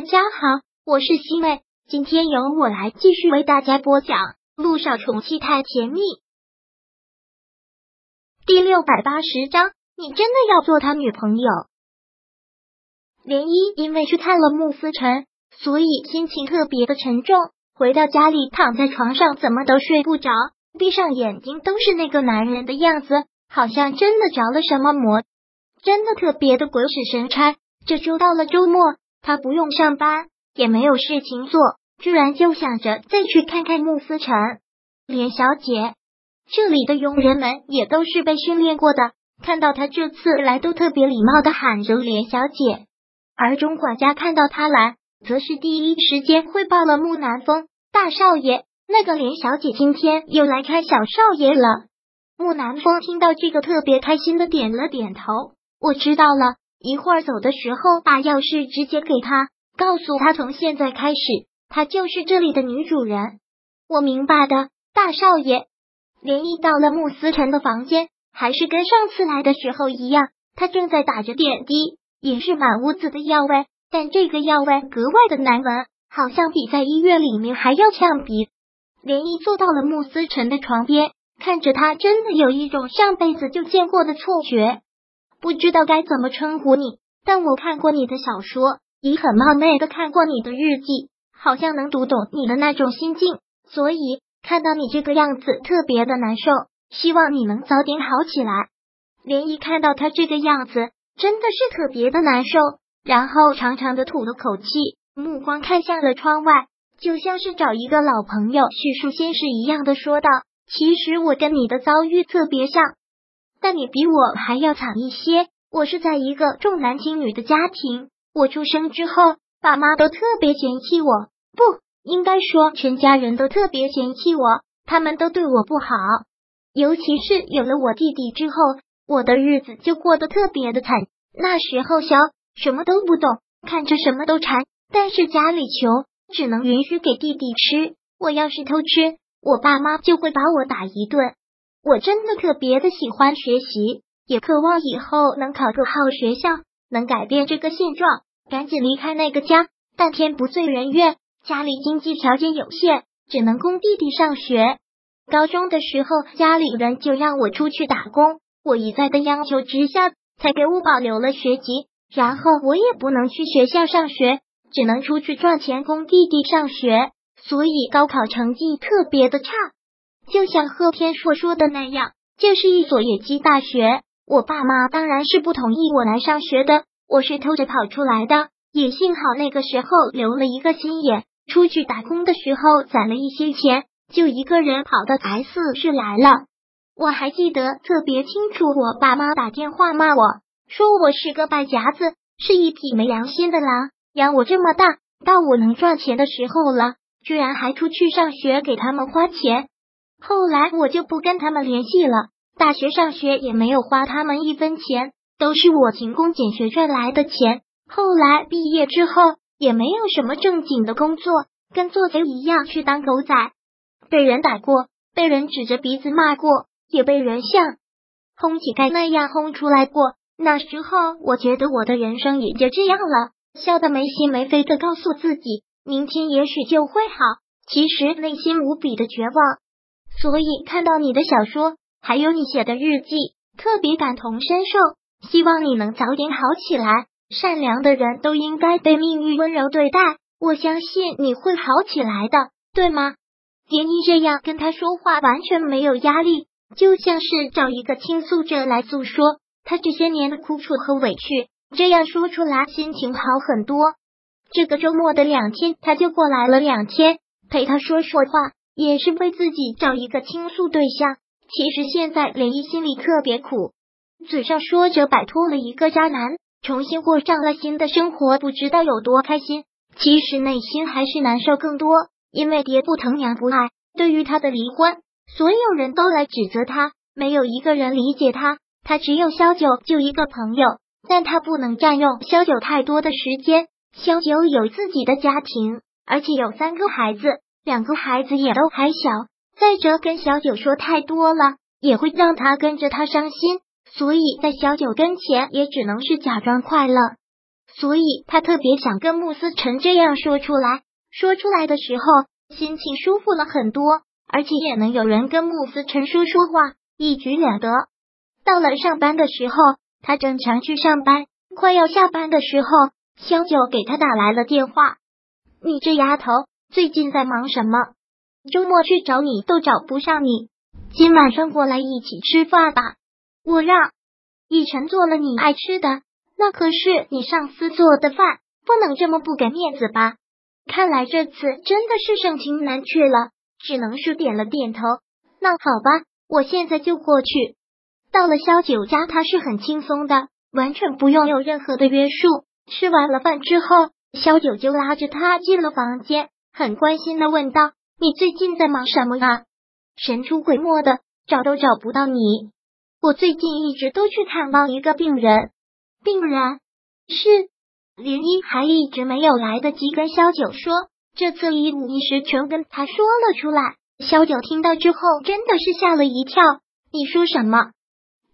大家好，我是西妹，今天由我来继续为大家播讲《路上宠妻太甜蜜》第六百八十章。你真的要做他女朋友？连依因为去看了穆思辰，所以心情特别的沉重。回到家里，躺在床上，怎么都睡不着，闭上眼睛都是那个男人的样子，好像真的着了什么魔，真的特别的鬼使神差。这周到了周末。他不用上班，也没有事情做，居然就想着再去看看慕思成。连小姐，这里的佣人们也都是被训练过的，看到他这次来都特别礼貌的喊着连小姐。而钟管家看到他来，则是第一时间汇报了穆南风大少爷，那个连小姐今天又来看小少爷了。穆南风听到这个特别开心的点了点头，我知道了。一会儿走的时候，把钥匙直接给他，告诉他从现在开始，她就是这里的女主人。我明白的，大少爷。连毅到了穆思辰的房间，还是跟上次来的时候一样，他正在打着点滴，也是满屋子的药味，但这个药味格外的难闻，好像比在医院里面还要呛鼻。连毅坐到了穆思辰的床边，看着他，真的有一种上辈子就见过的错觉。不知道该怎么称呼你，但我看过你的小说，也很冒昧的看过你的日记，好像能读懂你的那种心境，所以看到你这个样子特别的难受，希望你能早点好起来。连一看到他这个样子，真的是特别的难受，然后长长的吐了口气，目光看向了窗外，就像是找一个老朋友叙述心事一样的说道：“其实我跟你的遭遇特别像。”但你比我还要惨一些。我是在一个重男轻女的家庭，我出生之后，爸妈都特别嫌弃我，不应该说全家人都特别嫌弃我，他们都对我不好。尤其是有了我弟弟之后，我的日子就过得特别的惨。那时候小，什么都不懂，看着什么都馋，但是家里穷，只能允许给弟弟吃。我要是偷吃，我爸妈就会把我打一顿。我真的特别的喜欢学习，也渴望以后能考个好学校，能改变这个现状，赶紧离开那个家。但天不遂人愿，家里经济条件有限，只能供弟弟上学。高中的时候，家里人就让我出去打工，我一再的央求之下，才给我保留了学籍。然后我也不能去学校上学，只能出去赚钱供弟弟上学，所以高考成绩特别的差。就像贺天硕说的那样，这是一所野鸡大学。我爸妈当然是不同意我来上学的，我是偷着跑出来的。也幸好那个时候留了一个心眼，出去打工的时候攒了一些钱，就一个人跑到 S 市来了。我还记得特别清楚，我爸妈打电话骂我说我是个败家子，是一匹没良心的狼。养我这么大，到我能赚钱的时候了，居然还出去上学给他们花钱。后来我就不跟他们联系了，大学上学也没有花他们一分钱，都是我勤工俭学赚来的钱。后来毕业之后也没有什么正经的工作，跟做贼一样去当狗仔，被人打过，被人指着鼻子骂过，也被人像轰乞丐那样轰出来过。那时候我觉得我的人生也就这样了，笑得没心没肺的告诉自己，明天也许就会好。其实内心无比的绝望。所以看到你的小说，还有你写的日记，特别感同身受。希望你能早点好起来。善良的人都应该被命运温柔对待，我相信你会好起来的，对吗？连依这样跟他说话，完全没有压力，就像是找一个倾诉者来诉说他这些年的苦楚和委屈。这样说出来，心情好很多。这个周末的两天，他就过来了两天，陪他说说话。也是为自己找一个倾诉对象。其实现在连依心里特别苦，嘴上说着摆脱了一个渣男，重新过上了新的生活，不知道有多开心。其实内心还是难受更多，因为爹不疼娘不爱。对于他的离婚，所有人都来指责他，没有一个人理解他。他只有萧九就一个朋友，但他不能占用萧九太多的时间。萧九有自己的家庭，而且有三个孩子。两个孩子也都还小，再者跟小九说太多了，也会让他跟着他伤心，所以在小九跟前也只能是假装快乐。所以他特别想跟穆思成这样说出来。说出来的时候，心情舒服了很多，而且也能有人跟穆思成说说话，一举两得。到了上班的时候，他正常去上班，快要下班的时候，小九给他打来了电话：“你这丫头最近在忙什么？周末去找你都找不上你，今晚上过来一起吃饭吧。我让逸晨做了你爱吃的，那可是你上司做的饭，不能这么不给面子吧？”看来这次真的是盛情难却了，只能是点了点头。那好吧，我现在就过去。到了萧九家，他是很轻松的，完全不用有任何的约束。吃完了饭之后，萧九就拉着他进了房间，很关心的问道：“你最近在忙什么啊？神出鬼没的，找都找不到你。我最近一直都去看望一个病人，病人是。”林一还一直没有来得及跟萧九说，这次一五一十全跟他说了出来。萧九听到之后真的是吓了一跳。你说什么？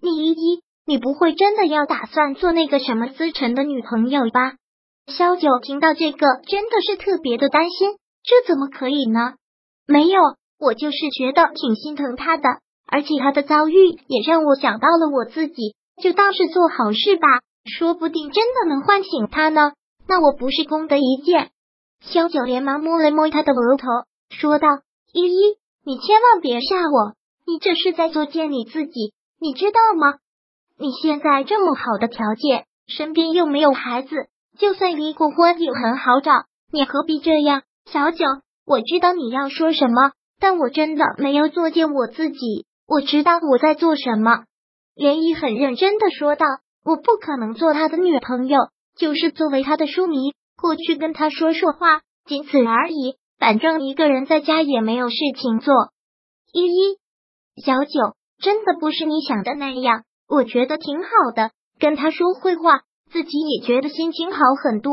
你依依，你不会真的要打算做那个什么思辰的女朋友吧？萧九听到这个真的是特别的担心，这怎么可以呢？没有，我就是觉得挺心疼他的，而且他的遭遇也让我想到了我自己，就当是做好事吧。说不定真的能唤醒他呢，那我不是功德一件？萧九连忙摸了摸他的额头，说道：“依依，你千万别吓我，你这是在作践你自己，你知道吗？你现在这么好的条件，身边又没有孩子，就算离过婚也很好找，你何必这样？”小九，我知道你要说什么，但我真的没有作践我自己，我知道我在做什么。连依很认真的说道。我不可能做他的女朋友，就是作为他的书迷过去跟他说说话，仅此而已。反正一个人在家也没有事情做。依依，小九真的不是你想的那样，我觉得挺好的。跟他说会话，自己也觉得心情好很多。